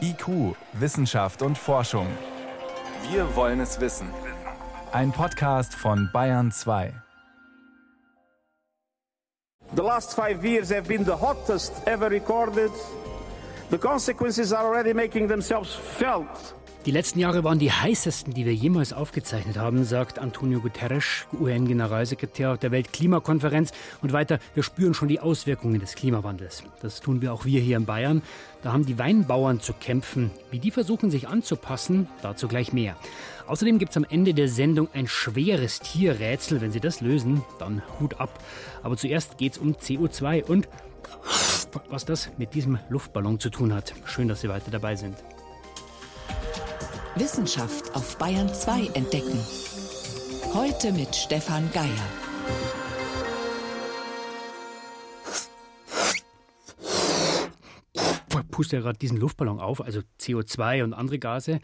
IQ, Wissenschaft und Forschung. Wir wollen es wissen. Ein Podcast von Bayern 2. The last five years have been the hottest ever recorded. The consequences are already making themselves felt. Die letzten Jahre waren die heißesten, die wir jemals aufgezeichnet haben, sagt Antonio Guterres, UN-Generalsekretär der Weltklimakonferenz. Und weiter, wir spüren schon die Auswirkungen des Klimawandels. Das tun wir auch wir hier in Bayern. Da haben die Weinbauern zu kämpfen. Wie die versuchen, sich anzupassen, dazu gleich mehr. Außerdem gibt es am Ende der Sendung ein schweres Tierrätsel. Wenn Sie das lösen, dann Hut ab. Aber zuerst geht es um CO2 und was das mit diesem Luftballon zu tun hat. Schön, dass Sie weiter dabei sind. Wissenschaft auf Bayern 2 entdecken. Heute mit Stefan Geier. Puste ja gerade diesen Luftballon auf, also CO2 und andere Gase.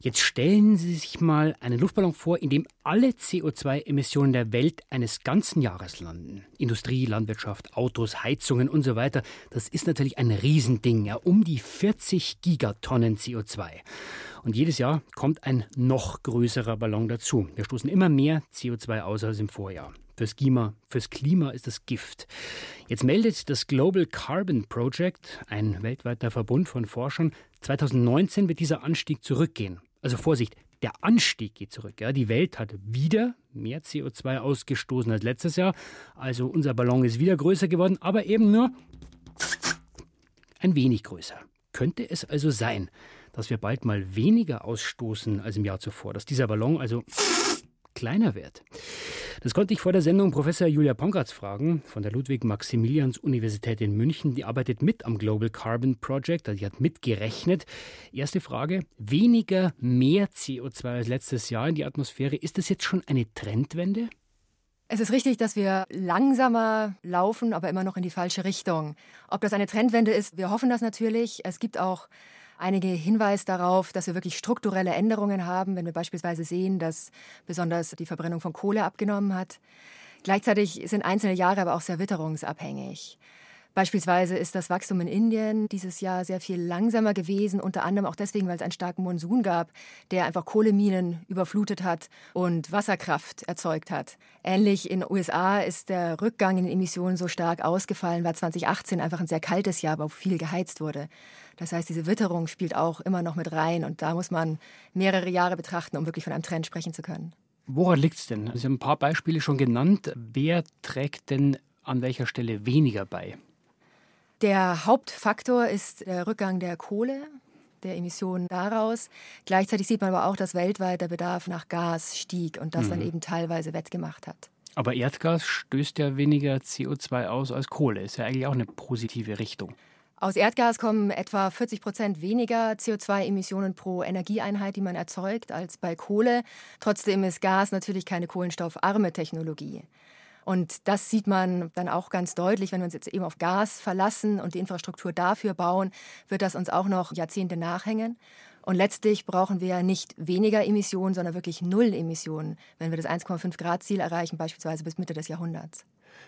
Jetzt stellen Sie sich mal einen Luftballon vor, in dem alle CO2-Emissionen der Welt eines ganzen Jahres landen. Industrie, Landwirtschaft, Autos, Heizungen und so weiter. Das ist natürlich ein Riesending, ja, um die 40 Gigatonnen CO2. Und jedes Jahr kommt ein noch größerer Ballon dazu. Wir stoßen immer mehr CO2 aus als im Vorjahr. Fürs Klima, fürs Klima ist das Gift. Jetzt meldet das Global Carbon Project, ein weltweiter Verbund von Forschern, 2019 wird dieser Anstieg zurückgehen. Also Vorsicht, der Anstieg geht zurück. Ja. Die Welt hat wieder mehr CO2 ausgestoßen als letztes Jahr. Also unser Ballon ist wieder größer geworden, aber eben nur ein wenig größer. Könnte es also sein, dass wir bald mal weniger ausstoßen als im Jahr zuvor, dass dieser Ballon also kleiner wird? Das konnte ich vor der Sendung Professor Julia Ponkratz fragen von der Ludwig-Maximilians-Universität in München. Die arbeitet mit am Global Carbon Project, also die hat mitgerechnet. Erste Frage: Weniger, mehr CO2 als letztes Jahr in die Atmosphäre. Ist das jetzt schon eine Trendwende? Es ist richtig, dass wir langsamer laufen, aber immer noch in die falsche Richtung. Ob das eine Trendwende ist, wir hoffen das natürlich. Es gibt auch einige Hinweise darauf, dass wir wirklich strukturelle Änderungen haben, wenn wir beispielsweise sehen, dass besonders die Verbrennung von Kohle abgenommen hat. Gleichzeitig sind einzelne Jahre aber auch sehr witterungsabhängig. Beispielsweise ist das Wachstum in Indien dieses Jahr sehr viel langsamer gewesen, unter anderem auch deswegen, weil es einen starken Monsun gab, der einfach Kohleminen überflutet hat und Wasserkraft erzeugt hat. Ähnlich in den USA ist der Rückgang in den Emissionen so stark ausgefallen, weil 2018 einfach ein sehr kaltes Jahr, wo viel geheizt wurde. Das heißt, diese Witterung spielt auch immer noch mit rein und da muss man mehrere Jahre betrachten, um wirklich von einem Trend sprechen zu können. Woran liegt es denn? Sie haben ein paar Beispiele schon genannt. Wer trägt denn an welcher Stelle weniger bei? Der Hauptfaktor ist der Rückgang der Kohle, der Emissionen daraus. Gleichzeitig sieht man aber auch, dass weltweit der Bedarf nach Gas stieg und das mhm. dann eben teilweise wettgemacht hat. Aber Erdgas stößt ja weniger CO2 aus als Kohle. Ist ja eigentlich auch eine positive Richtung. Aus Erdgas kommen etwa 40 Prozent weniger CO2-Emissionen pro Energieeinheit, die man erzeugt, als bei Kohle. Trotzdem ist Gas natürlich keine kohlenstoffarme Technologie. Und das sieht man dann auch ganz deutlich, wenn wir uns jetzt eben auf Gas verlassen und die Infrastruktur dafür bauen, wird das uns auch noch Jahrzehnte nachhängen. Und letztlich brauchen wir nicht weniger Emissionen, sondern wirklich null Emissionen, wenn wir das 1,5 Grad Ziel erreichen, beispielsweise bis Mitte des Jahrhunderts.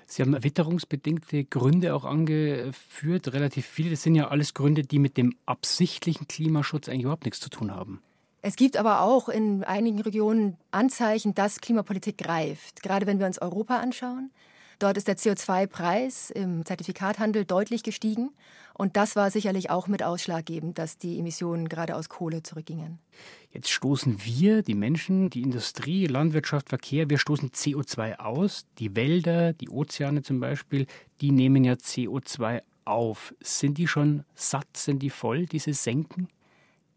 Sie haben witterungsbedingte Gründe auch angeführt, relativ viele. Das sind ja alles Gründe, die mit dem absichtlichen Klimaschutz eigentlich überhaupt nichts zu tun haben. Es gibt aber auch in einigen Regionen Anzeichen, dass Klimapolitik greift. Gerade wenn wir uns Europa anschauen. Dort ist der CO2-Preis im Zertifikathandel deutlich gestiegen. Und das war sicherlich auch mit ausschlaggebend, dass die Emissionen gerade aus Kohle zurückgingen. Jetzt stoßen wir, die Menschen, die Industrie, Landwirtschaft, Verkehr, wir stoßen CO2 aus. Die Wälder, die Ozeane zum Beispiel, die nehmen ja CO2 auf. Sind die schon satt? Sind die voll, diese Senken?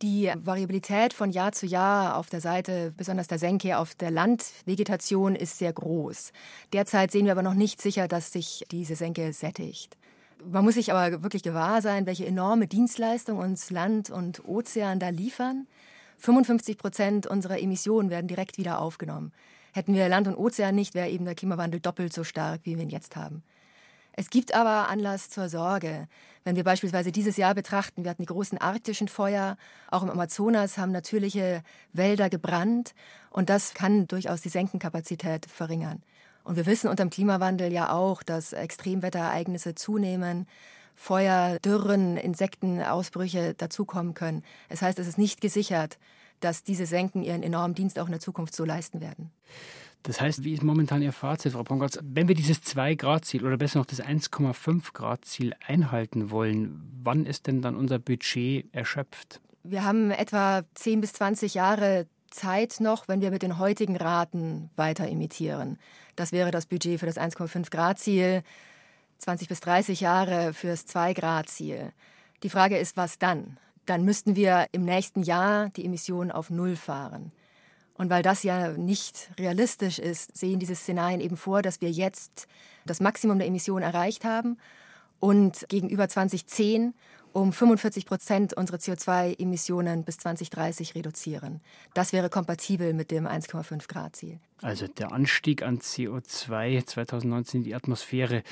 Die Variabilität von Jahr zu Jahr auf der Seite, besonders der Senke, auf der Landvegetation ist sehr groß. Derzeit sehen wir aber noch nicht sicher, dass sich diese Senke sättigt. Man muss sich aber wirklich gewahr sein, welche enorme Dienstleistung uns Land und Ozean da liefern. 55 Prozent unserer Emissionen werden direkt wieder aufgenommen. Hätten wir Land und Ozean nicht, wäre eben der Klimawandel doppelt so stark, wie wir ihn jetzt haben. Es gibt aber Anlass zur Sorge. Wenn wir beispielsweise dieses Jahr betrachten, wir hatten die großen arktischen Feuer, auch im Amazonas haben natürliche Wälder gebrannt und das kann durchaus die Senkenkapazität verringern. Und wir wissen unter dem Klimawandel ja auch, dass Extremwetterereignisse zunehmen. Feuer, Dürren, Insektenausbrüche dazukommen können. Das heißt, es ist nicht gesichert, dass diese Senken ihren enormen Dienst auch in der Zukunft so leisten werden. Das heißt, wie ist momentan Ihr Fazit, Frau Pongratz? Wenn wir dieses 2-Grad-Ziel oder besser noch das 1,5-Grad-Ziel einhalten wollen, wann ist denn dann unser Budget erschöpft? Wir haben etwa 10 bis 20 Jahre Zeit noch, wenn wir mit den heutigen Raten weiter imitieren. Das wäre das Budget für das 1,5-Grad-Ziel, 20 bis 30 Jahre fürs 2-Grad-Ziel. Die Frage ist, was dann? Dann müssten wir im nächsten Jahr die Emissionen auf Null fahren. Und weil das ja nicht realistisch ist, sehen diese Szenarien eben vor, dass wir jetzt das Maximum der Emissionen erreicht haben und gegenüber 2010 um 45 Prozent unsere CO2-Emissionen bis 2030 reduzieren. Das wäre kompatibel mit dem 1,5 Grad Ziel. Also der Anstieg an CO2 2019 in die Atmosphäre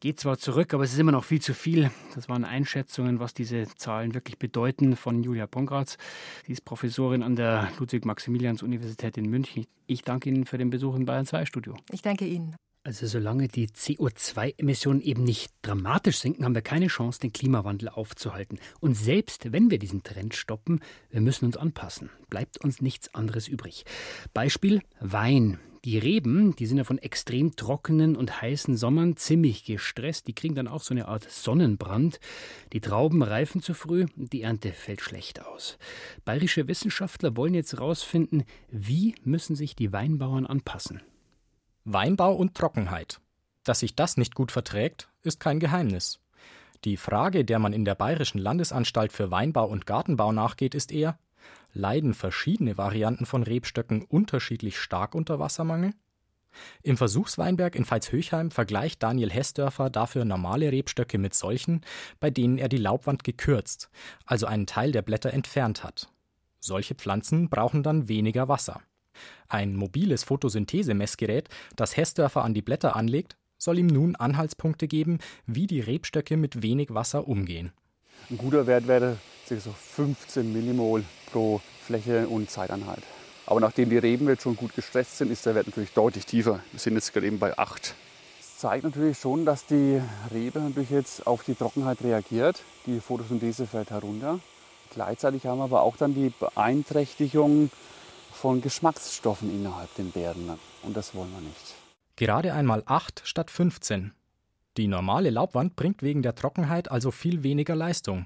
geht zwar zurück, aber es ist immer noch viel zu viel. Das waren Einschätzungen, was diese Zahlen wirklich bedeuten von Julia Pongratz. Sie ist Professorin an der Ludwig-Maximilians-Universität in München. Ich danke Ihnen für den Besuch im Bayern 2 Studio. Ich danke Ihnen. Also solange die CO2-Emissionen eben nicht dramatisch sinken, haben wir keine Chance, den Klimawandel aufzuhalten. Und selbst wenn wir diesen Trend stoppen, wir müssen uns anpassen. Bleibt uns nichts anderes übrig. Beispiel Wein. Die Reben, die sind ja von extrem trockenen und heißen Sommern ziemlich gestresst. Die kriegen dann auch so eine Art Sonnenbrand. Die Trauben reifen zu früh und die Ernte fällt schlecht aus. Bayerische Wissenschaftler wollen jetzt herausfinden, wie müssen sich die Weinbauern anpassen. Weinbau und Trockenheit. Dass sich das nicht gut verträgt, ist kein Geheimnis. Die Frage, der man in der Bayerischen Landesanstalt für Weinbau und Gartenbau nachgeht, ist eher, leiden verschiedene Varianten von Rebstöcken unterschiedlich stark unter Wassermangel? Im Versuchsweinberg in Veitshöchheim vergleicht Daniel Hessdörfer dafür normale Rebstöcke mit solchen, bei denen er die Laubwand gekürzt, also einen Teil der Blätter entfernt hat. Solche Pflanzen brauchen dann weniger Wasser. Ein mobiles Photosynthesemessgerät, das Hessdörfer an die Blätter anlegt, soll ihm nun Anhaltspunkte geben, wie die Rebstöcke mit wenig Wasser umgehen. Ein guter Wert wäre ca. so 15 Millimol pro Fläche und Zeiteinheit. Aber nachdem die Reben jetzt schon gut gestresst sind, ist der Wert natürlich deutlich tiefer. Wir sind jetzt gerade eben bei 8. Das zeigt natürlich schon, dass die Rebe natürlich jetzt auf die Trockenheit reagiert. Die Photosynthese fällt herunter. Gleichzeitig haben wir aber auch dann die Beeinträchtigung von Geschmacksstoffen innerhalb den Beeren. Und das wollen wir nicht. Gerade einmal 8 statt 15. Die normale Laubwand bringt wegen der Trockenheit also viel weniger Leistung.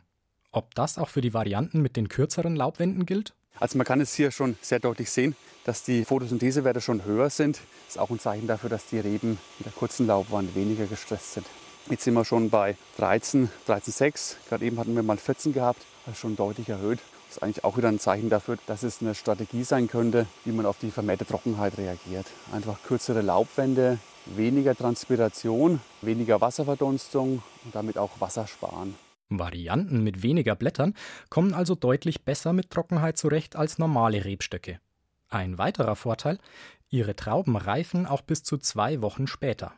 Ob das auch für die Varianten mit den kürzeren Laubwänden gilt? Also man kann es hier schon sehr deutlich sehen, dass die Photosynthesewerte schon höher sind. Das ist auch ein Zeichen dafür, dass die Reben mit der kurzen Laubwand weniger gestresst sind. Jetzt sind wir schon bei 13, 13,6. Gerade eben hatten wir mal 14 gehabt, also schon deutlich erhöht. Das ist eigentlich auch wieder ein Zeichen dafür, dass es eine Strategie sein könnte, wie man auf die vermehrte Trockenheit reagiert. Einfach kürzere Laubwände, weniger Transpiration, weniger Wasserverdunstung und damit auch Wasser sparen. Varianten mit weniger Blättern kommen also deutlich besser mit Trockenheit zurecht als normale Rebstöcke. Ein weiterer Vorteil, ihre Trauben reifen auch bis zu zwei Wochen später.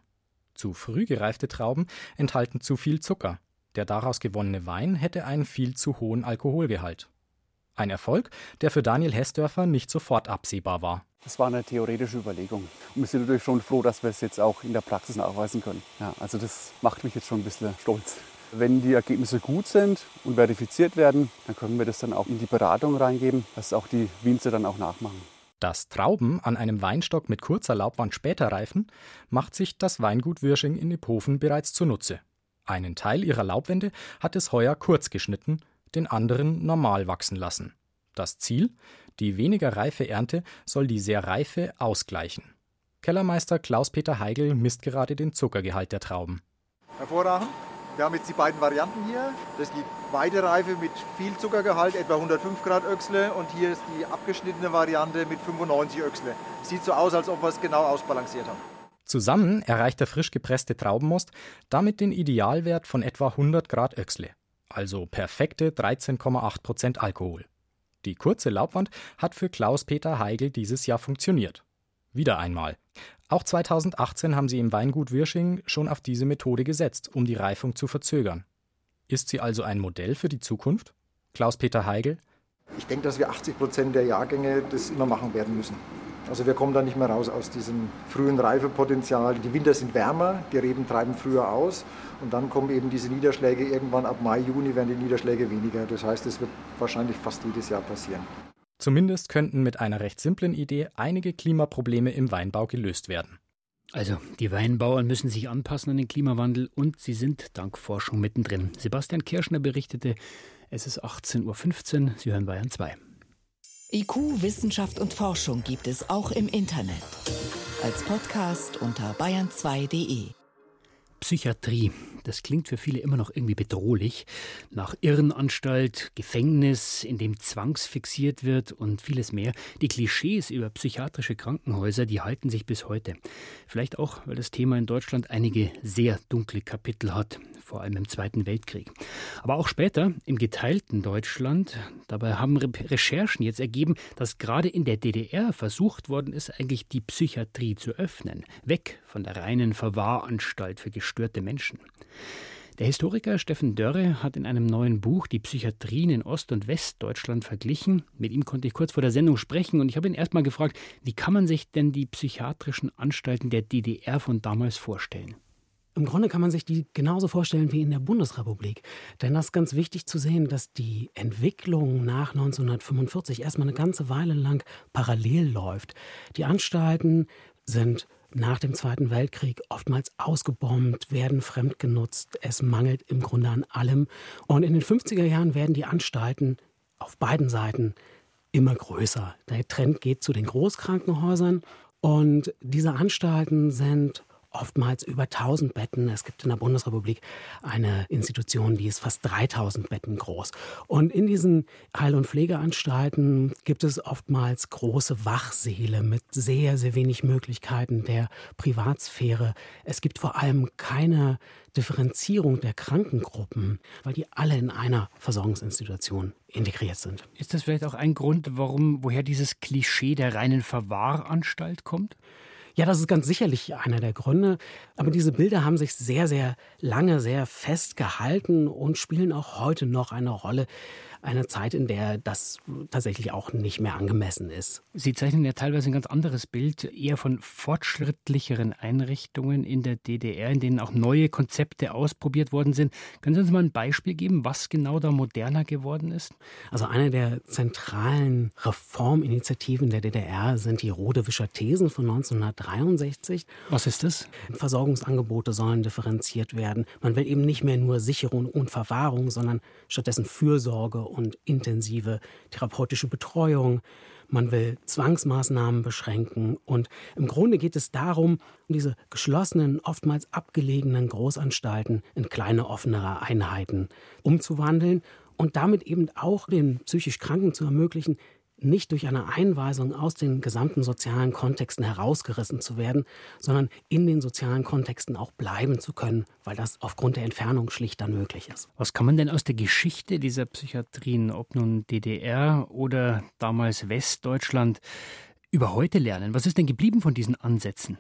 Zu früh gereifte Trauben enthalten zu viel Zucker. Der daraus gewonnene Wein hätte einen viel zu hohen Alkoholgehalt. Ein Erfolg, der für Daniel Hessdörfer nicht sofort absehbar war. Das war eine theoretische Überlegung. Und wir sind natürlich schon froh, dass wir es jetzt auch in der Praxis nachweisen können. Ja, also das macht mich jetzt schon ein bisschen stolz. Wenn die Ergebnisse gut sind und verifiziert werden, dann können wir das dann auch in die Beratung reingeben, dass auch die Winzer dann auch nachmachen. Dass Trauben an einem Weinstock mit kurzer Laubwand später reifen, macht sich das Weingut Wirsching in Iphofen bereits zunutze. Einen Teil ihrer Laubwände hat es heuer kurz geschnitten, den anderen normal wachsen lassen. Das Ziel? Die weniger reife Ernte soll die sehr reife ausgleichen. Kellermeister Klaus-Peter Heigl misst gerade den Zuckergehalt der Trauben. Hervorragend. Wir haben jetzt die beiden Varianten hier. Das ist die Weidereife mit viel Zuckergehalt, etwa 105 Grad Öchsle. Und hier ist die abgeschnittene Variante mit 95 Öchsle. Sieht so aus, als ob wir es genau ausbalanciert haben. Zusammen erreicht der frisch gepresste Traubenmost damit den Idealwert von etwa 100 Grad Öchsle. Also perfekte 13,8 Prozent Alkohol. Die kurze Laubwand hat für Klaus-Peter Heigl dieses Jahr funktioniert. Wieder einmal. Auch 2018 haben sie im Weingut Wirsching schon auf diese Methode gesetzt, um die Reifung zu verzögern. Ist sie also ein Modell für die Zukunft? Klaus-Peter Heigl. Ich denke, dass wir 80 Prozent der Jahrgänge das immer machen werden müssen. Also wir kommen da nicht mehr raus aus diesem frühen Reifepotenzial. Die Winter sind wärmer, die Reben treiben früher aus und dann kommen eben diese Niederschläge irgendwann ab Mai, Juni werden die Niederschläge weniger. Das heißt, es wird wahrscheinlich fast jedes Jahr passieren. Zumindest könnten mit einer recht simplen Idee einige Klimaprobleme im Weinbau gelöst werden. Also, die Weinbauern müssen sich anpassen an den Klimawandel und sie sind dank Forschung mittendrin. Sebastian Kirschner berichtete, es ist 18.15 Uhr, Sie hören Bayern 2. IQ, Wissenschaft und Forschung gibt es auch im Internet. Als Podcast unter bayern2.de. Psychiatrie, das klingt für viele immer noch irgendwie bedrohlich. Nach Irrenanstalt, Gefängnis, in dem zwangsfixiert wird und vieles mehr. Die Klischees über psychiatrische Krankenhäuser, die halten sich bis heute. Vielleicht auch, weil das Thema in Deutschland einige sehr dunkle Kapitel hat vor allem im Zweiten Weltkrieg. Aber auch später im geteilten Deutschland. Dabei haben Recherchen jetzt ergeben, dass gerade in der DDR versucht worden ist, eigentlich die Psychiatrie zu öffnen, weg von der reinen Verwahranstalt für gestörte Menschen. Der Historiker Steffen Dörre hat in einem neuen Buch die Psychiatrien in Ost- und Westdeutschland verglichen. Mit ihm konnte ich kurz vor der Sendung sprechen und ich habe ihn erstmal gefragt, wie kann man sich denn die psychiatrischen Anstalten der DDR von damals vorstellen? Im Grunde kann man sich die genauso vorstellen wie in der Bundesrepublik. Denn das ist ganz wichtig zu sehen, dass die Entwicklung nach 1945 erstmal eine ganze Weile lang parallel läuft. Die Anstalten sind nach dem Zweiten Weltkrieg oftmals ausgebombt, werden fremdgenutzt. Es mangelt im Grunde an allem. Und in den 50er Jahren werden die Anstalten auf beiden Seiten immer größer. Der Trend geht zu den Großkrankenhäusern. Und diese Anstalten sind oftmals über 1000 Betten. Es gibt in der Bundesrepublik eine Institution, die ist fast 3000 Betten groß. Und in diesen Heil- und Pflegeanstalten gibt es oftmals große Wachsäle mit sehr, sehr wenig Möglichkeiten der Privatsphäre. Es gibt vor allem keine Differenzierung der Krankengruppen, weil die alle in einer Versorgungsinstitution integriert sind. Ist das vielleicht auch ein Grund, warum, woher dieses Klischee der reinen Verwahranstalt kommt? Ja, das ist ganz sicherlich einer der Gründe. Aber diese Bilder haben sich sehr, sehr lange, sehr fest gehalten und spielen auch heute noch eine Rolle eine Zeit, in der das tatsächlich auch nicht mehr angemessen ist. Sie zeichnen ja teilweise ein ganz anderes Bild, eher von fortschrittlicheren Einrichtungen in der DDR, in denen auch neue Konzepte ausprobiert worden sind. Können Sie uns mal ein Beispiel geben, was genau da moderner geworden ist? Also eine der zentralen Reforminitiativen der DDR sind die Rodewischer Thesen von 1963. Was ist das? Versorgungsangebote sollen differenziert werden. Man will eben nicht mehr nur Sicherung und Verwahrung, sondern stattdessen Fürsorge und intensive therapeutische Betreuung. Man will Zwangsmaßnahmen beschränken. Und im Grunde geht es darum, diese geschlossenen, oftmals abgelegenen Großanstalten in kleine, offenere Einheiten umzuwandeln und damit eben auch den psychisch Kranken zu ermöglichen, nicht durch eine Einweisung aus den gesamten sozialen Kontexten herausgerissen zu werden, sondern in den sozialen Kontexten auch bleiben zu können, weil das aufgrund der Entfernung schlichter möglich ist. Was kann man denn aus der Geschichte dieser Psychiatrien, ob nun DDR oder damals Westdeutschland, über heute lernen? Was ist denn geblieben von diesen Ansätzen?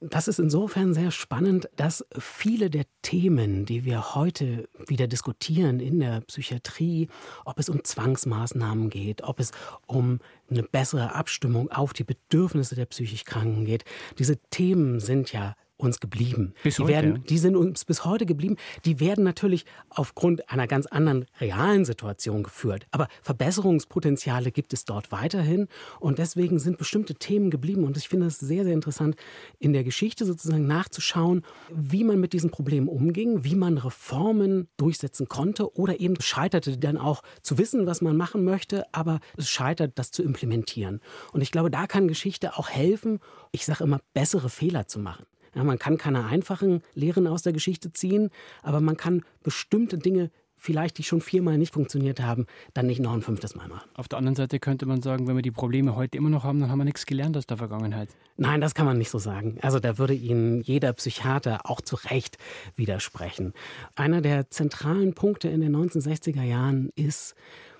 Das ist insofern sehr spannend, dass viele der Themen, die wir heute wieder diskutieren in der Psychiatrie, ob es um Zwangsmaßnahmen geht, ob es um eine bessere Abstimmung auf die Bedürfnisse der psychisch Kranken geht, diese Themen sind ja uns geblieben. Bis die, heute, werden, die sind uns bis heute geblieben. Die werden natürlich aufgrund einer ganz anderen realen Situation geführt. Aber Verbesserungspotenziale gibt es dort weiterhin. Und deswegen sind bestimmte Themen geblieben. Und ich finde es sehr, sehr interessant, in der Geschichte sozusagen nachzuschauen, wie man mit diesen Problemen umging, wie man Reformen durchsetzen konnte oder eben scheiterte dann auch zu wissen, was man machen möchte, aber es scheitert, das zu implementieren. Und ich glaube, da kann Geschichte auch helfen, ich sage immer, bessere Fehler zu machen. Ja, man kann keine einfachen Lehren aus der Geschichte ziehen, aber man kann bestimmte Dinge, vielleicht die schon viermal nicht funktioniert haben, dann nicht noch ein fünftes Mal machen. Auf der anderen Seite könnte man sagen, wenn wir die Probleme heute immer noch haben, dann haben wir nichts gelernt aus der Vergangenheit. Nein, das kann man nicht so sagen. Also da würde Ihnen jeder Psychiater auch zu Recht widersprechen. Einer der zentralen Punkte in den 1960er Jahren ist,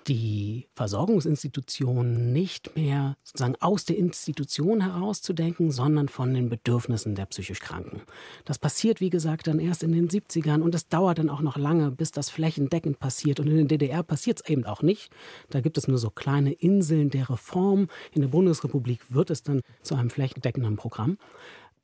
die Versorgungsinstitutionen nicht mehr sozusagen aus der Institution herauszudenken, sondern von den Bedürfnissen der psychisch Kranken. Das passiert, wie gesagt, dann erst in den 70ern und es dauert dann auch noch lange, bis das flächendeckend passiert. Und in der DDR passiert es eben auch nicht. Da gibt es nur so kleine Inseln der Reform. In der Bundesrepublik wird es dann zu einem flächendeckenden Programm.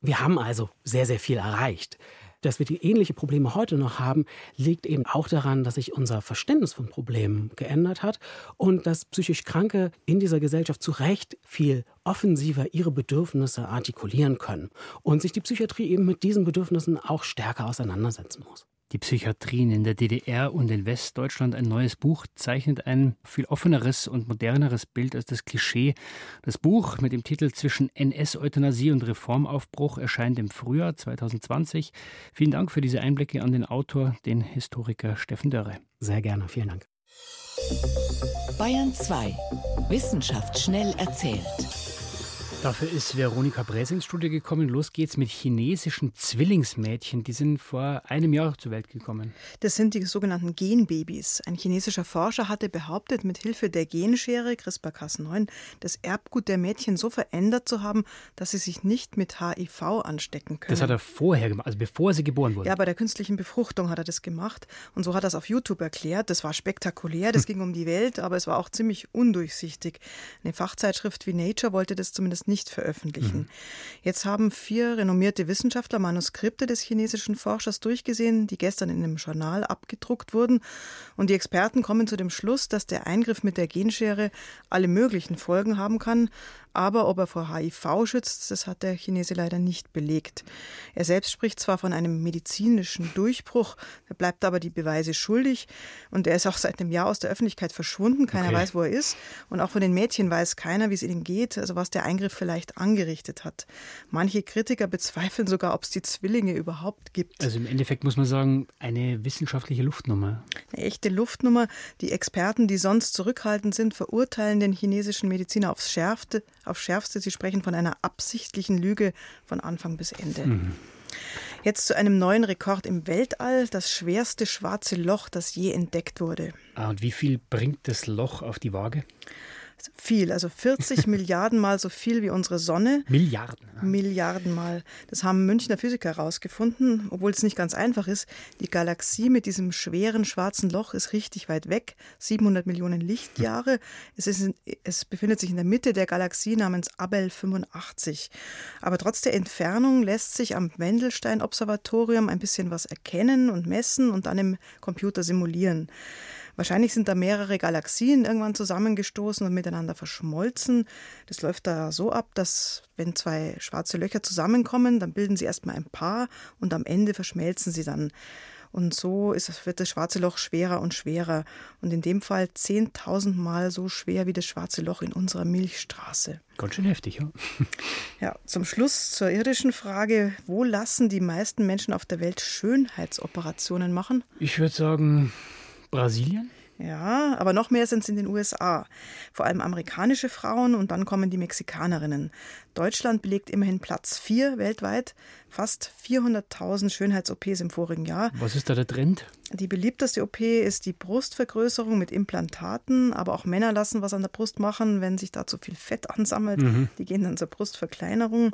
Wir haben also sehr, sehr viel erreicht. Dass wir die ähnliche Probleme heute noch haben, liegt eben auch daran, dass sich unser Verständnis von Problemen geändert hat und dass psychisch Kranke in dieser Gesellschaft zu Recht viel offensiver ihre Bedürfnisse artikulieren können und sich die Psychiatrie eben mit diesen Bedürfnissen auch stärker auseinandersetzen muss. Die Psychiatrien in der DDR und in Westdeutschland. Ein neues Buch zeichnet ein viel offeneres und moderneres Bild als das Klischee. Das Buch mit dem Titel Zwischen NS-Euthanasie und Reformaufbruch erscheint im Frühjahr 2020. Vielen Dank für diese Einblicke an den Autor, den Historiker Steffen Dörre. Sehr gerne, vielen Dank. Bayern 2. Wissenschaft schnell erzählt. Dafür ist Veronika Bräse ins Studio gekommen. Los geht's mit chinesischen Zwillingsmädchen. Die sind vor einem Jahr zur Welt gekommen. Das sind die sogenannten Genbabys. Ein chinesischer Forscher hatte behauptet, mit Hilfe der Genschere CRISPR-Cas9 das Erbgut der Mädchen so verändert zu haben, dass sie sich nicht mit HIV anstecken können. Das hat er vorher gemacht, also bevor sie geboren wurden. Ja, bei der künstlichen Befruchtung hat er das gemacht. Und so hat er es auf YouTube erklärt. Das war spektakulär, das hm. ging um die Welt, aber es war auch ziemlich undurchsichtig. Eine Fachzeitschrift wie Nature wollte das zumindest nicht veröffentlichen. Mhm. Jetzt haben vier renommierte Wissenschaftler Manuskripte des chinesischen Forschers durchgesehen, die gestern in einem Journal abgedruckt wurden. Und die Experten kommen zu dem Schluss, dass der Eingriff mit der Genschere alle möglichen Folgen haben kann, aber ob er vor HIV schützt, das hat der Chinese leider nicht belegt. Er selbst spricht zwar von einem medizinischen Durchbruch, er bleibt aber die Beweise schuldig und er ist auch seit einem Jahr aus der Öffentlichkeit verschwunden. Keiner okay. weiß, wo er ist. Und auch von den Mädchen weiß keiner, wie es ihnen geht, also was der Eingriff vielleicht angerichtet hat. Manche Kritiker bezweifeln sogar, ob es die Zwillinge überhaupt gibt. Also im Endeffekt muss man sagen, eine wissenschaftliche Luftnummer. Eine echte Luftnummer. Die Experten, die sonst zurückhaltend sind, verurteilen den chinesischen Mediziner aufs Schärfste aufs Schärfste. Sie sprechen von einer absichtlichen Lüge von Anfang bis Ende. Mhm. Jetzt zu einem neuen Rekord im Weltall, das schwerste schwarze Loch, das je entdeckt wurde. Ah, und wie viel bringt das Loch auf die Waage? Viel, also 40 Milliarden Mal so viel wie unsere Sonne. Milliarden. Ja. Milliarden Mal. Das haben Münchner Physiker herausgefunden, obwohl es nicht ganz einfach ist. Die Galaxie mit diesem schweren schwarzen Loch ist richtig weit weg, 700 Millionen Lichtjahre. Hm. Es, ist, es befindet sich in der Mitte der Galaxie namens Abel 85. Aber trotz der Entfernung lässt sich am Wendelstein-Observatorium ein bisschen was erkennen und messen und dann im Computer simulieren. Wahrscheinlich sind da mehrere Galaxien irgendwann zusammengestoßen und miteinander verschmolzen. Das läuft da so ab, dass wenn zwei schwarze Löcher zusammenkommen, dann bilden sie erstmal ein Paar und am Ende verschmelzen sie dann. Und so ist, wird das schwarze Loch schwerer und schwerer. Und in dem Fall 10.000 Mal so schwer wie das schwarze Loch in unserer Milchstraße. Ganz schön heftig, ja. Ja, zum Schluss zur irdischen Frage: Wo lassen die meisten Menschen auf der Welt Schönheitsoperationen machen? Ich würde sagen, Brasilien? Ja, aber noch mehr sind es in den USA. Vor allem amerikanische Frauen und dann kommen die Mexikanerinnen. Deutschland belegt immerhin Platz 4 weltweit. Fast 400.000 Schönheits-OPs im vorigen Jahr. Was ist da der Trend? Die beliebteste OP ist die Brustvergrößerung mit Implantaten. Aber auch Männer lassen was an der Brust machen, wenn sich da zu viel Fett ansammelt. Mhm. Die gehen dann zur Brustverkleinerung.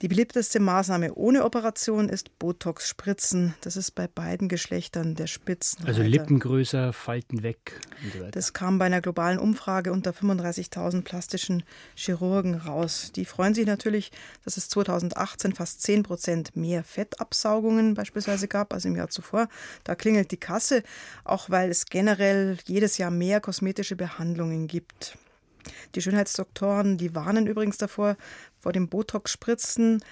Die beliebteste Maßnahme ohne Operation ist Botox-Spritzen. Das ist bei beiden Geschlechtern der Spitzenreiter. Also Lippen größer, Falten weg. So das kam bei einer globalen Umfrage unter 35.000 plastischen Chirurgen raus. Die freuen sich natürlich, dass es 2018 fast 10 Prozent mehr Fettabsaugungen beispielsweise gab als im Jahr zuvor. Da klingelt die Kasse, auch weil es generell jedes Jahr mehr kosmetische Behandlungen gibt. Die Schönheitsdoktoren, die warnen übrigens davor, vor dem Botox-Spritzen,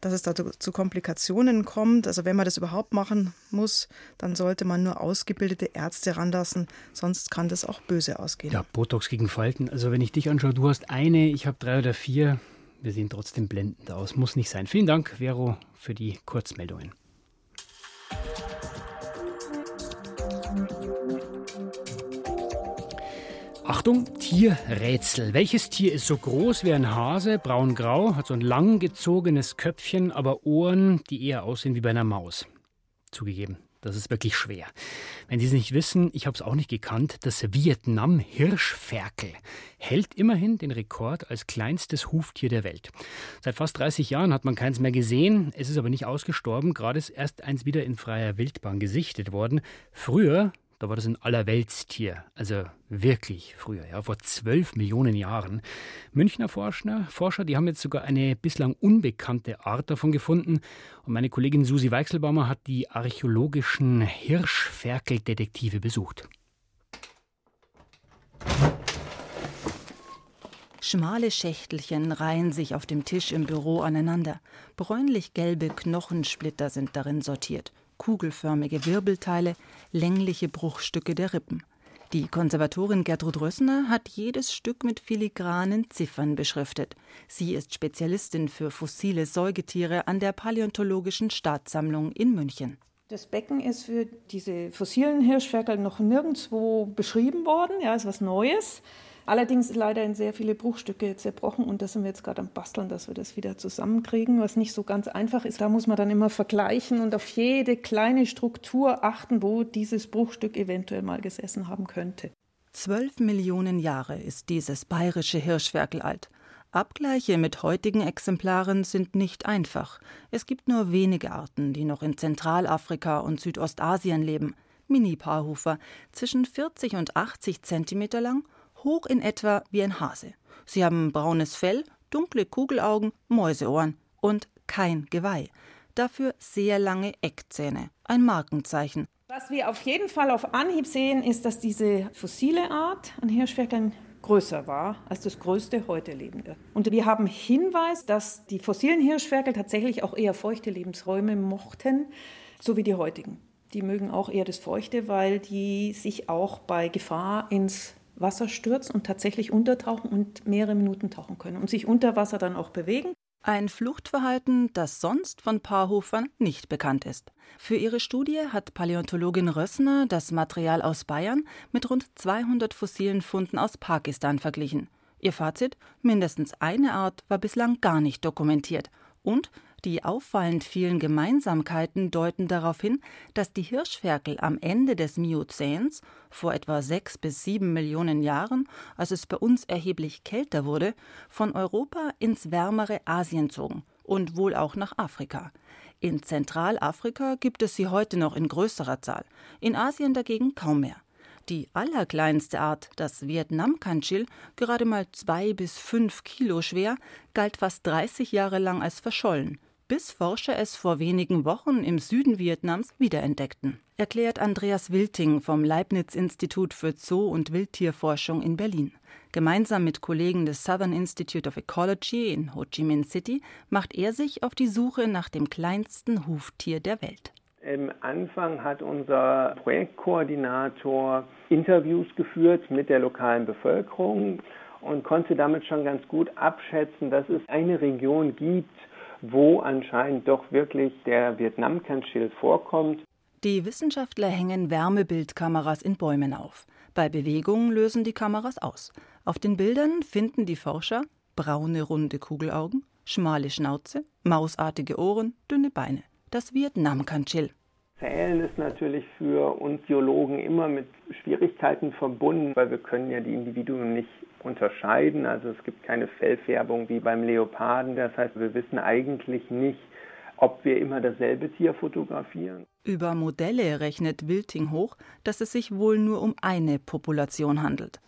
dass es da zu Komplikationen kommt. Also wenn man das überhaupt machen muss, dann sollte man nur ausgebildete Ärzte ranlassen, sonst kann das auch böse ausgehen. Ja, Botox gegen Falten. Also wenn ich dich anschaue, du hast eine, ich habe drei oder vier. Wir sehen trotzdem blendend aus. Muss nicht sein. Vielen Dank, Vero, für die Kurzmeldungen. Achtung, Tierrätsel. Welches Tier ist so groß wie ein Hase, braun-grau, hat so ein lang gezogenes Köpfchen, aber Ohren, die eher aussehen wie bei einer Maus? Zugegeben, das ist wirklich schwer. Wenn Sie es nicht wissen, ich habe es auch nicht gekannt, das Vietnam-Hirschferkel hält immerhin den Rekord als kleinstes Huftier der Welt. Seit fast 30 Jahren hat man keins mehr gesehen, es ist aber nicht ausgestorben, gerade ist erst eins wieder in freier Wildbahn gesichtet worden. Früher da war das ein Allerweltstier, also wirklich früher, ja, vor zwölf Millionen Jahren. Münchner Forscher, Forscher, die haben jetzt sogar eine bislang unbekannte Art davon gefunden. Und meine Kollegin Susi Weichselbaumer hat die archäologischen Hirschferkeldetektive besucht. Schmale Schächtelchen reihen sich auf dem Tisch im Büro aneinander. Bräunlich-gelbe Knochensplitter sind darin sortiert kugelförmige Wirbelteile, längliche Bruchstücke der Rippen. Die Konservatorin Gertrud Rössner hat jedes Stück mit filigranen Ziffern beschriftet. Sie ist Spezialistin für fossile Säugetiere an der Paläontologischen Staatssammlung in München. Das Becken ist für diese fossilen Hirschferkel noch nirgendwo beschrieben worden. Ja, ist was Neues. Allerdings leider in sehr viele Bruchstücke zerbrochen und da sind wir jetzt gerade am Basteln, dass wir das wieder zusammenkriegen, was nicht so ganz einfach ist. Da muss man dann immer vergleichen und auf jede kleine Struktur achten, wo dieses Bruchstück eventuell mal gesessen haben könnte. Zwölf Millionen Jahre ist dieses bayerische Hirschwerkel alt. Abgleiche mit heutigen Exemplaren sind nicht einfach. Es gibt nur wenige Arten, die noch in Zentralafrika und Südostasien leben. Mini-Paarhufer, zwischen 40 und 80 Zentimeter lang hoch in etwa wie ein Hase. Sie haben braunes Fell, dunkle Kugelaugen, Mäuseohren und kein Geweih. Dafür sehr lange Eckzähne, ein Markenzeichen. Was wir auf jeden Fall auf Anhieb sehen, ist, dass diese fossile Art an Hirschferkeln größer war als das größte heute lebende. Und wir haben Hinweis, dass die fossilen Hirschferkel tatsächlich auch eher feuchte Lebensräume mochten, so wie die heutigen. Die mögen auch eher das Feuchte, weil die sich auch bei Gefahr ins Wasser stürzen und tatsächlich untertauchen und mehrere Minuten tauchen können und sich unter Wasser dann auch bewegen. Ein Fluchtverhalten, das sonst von Paarhofern nicht bekannt ist. Für ihre Studie hat Paläontologin Rössner das Material aus Bayern mit rund 200 fossilen Funden aus Pakistan verglichen. Ihr Fazit: mindestens eine Art war bislang gar nicht dokumentiert. Und die auffallend vielen Gemeinsamkeiten deuten darauf hin, dass die Hirschferkel am Ende des Miozäns, vor etwa sechs bis sieben Millionen Jahren, als es bei uns erheblich kälter wurde, von Europa ins wärmere Asien zogen und wohl auch nach Afrika. In Zentralafrika gibt es sie heute noch in größerer Zahl, in Asien dagegen kaum mehr. Die allerkleinste Art, das Vietnam-Kanchil, gerade mal zwei bis fünf Kilo schwer, galt fast 30 Jahre lang als verschollen bis Forscher es vor wenigen Wochen im Süden Vietnams wiederentdeckten, erklärt Andreas Wilting vom Leibniz-Institut für Zoo- und Wildtierforschung in Berlin. Gemeinsam mit Kollegen des Southern Institute of Ecology in Ho Chi Minh City macht er sich auf die Suche nach dem kleinsten Huftier der Welt. Im Anfang hat unser Projektkoordinator Interviews geführt mit der lokalen Bevölkerung und konnte damit schon ganz gut abschätzen, dass es eine Region gibt, wo anscheinend doch wirklich der Vietnamkernschild vorkommt. Die Wissenschaftler hängen Wärmebildkameras in Bäumen auf. Bei Bewegungen lösen die Kameras aus. Auf den Bildern finden die Forscher braune runde Kugelaugen, schmale Schnauze, mausartige Ohren, dünne Beine. Das Vietnamkanchill. Zählen ist natürlich für uns Biologen immer mit Schwierigkeiten verbunden, weil wir können ja die Individuen nicht unterscheiden. Also es gibt keine Fellfärbung wie beim Leoparden. Das heißt, wir wissen eigentlich nicht, ob wir immer dasselbe Tier fotografieren. Über Modelle rechnet Wilting hoch, dass es sich wohl nur um eine Population handelt.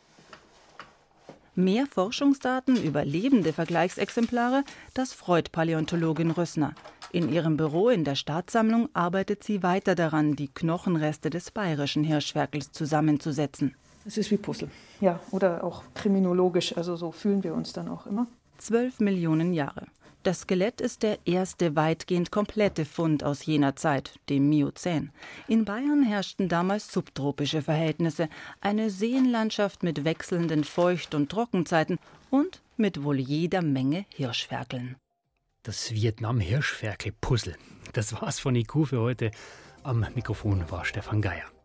Mehr Forschungsdaten über lebende Vergleichsexemplare, das freut Paläontologin Rössner. In ihrem Büro in der Staatssammlung arbeitet sie weiter daran, die Knochenreste des bayerischen Hirschferkels zusammenzusetzen. Es ist wie Puzzle, ja, oder auch kriminologisch, also so fühlen wir uns dann auch immer. Zwölf Millionen Jahre. Das Skelett ist der erste weitgehend komplette Fund aus jener Zeit, dem Miozän. In Bayern herrschten damals subtropische Verhältnisse, eine Seenlandschaft mit wechselnden Feucht- und Trockenzeiten und mit wohl jeder Menge Hirschferkeln. Das Vietnam-Hirschferkel-Puzzle. Das war's von IQ für heute. Am Mikrofon war Stefan Geier.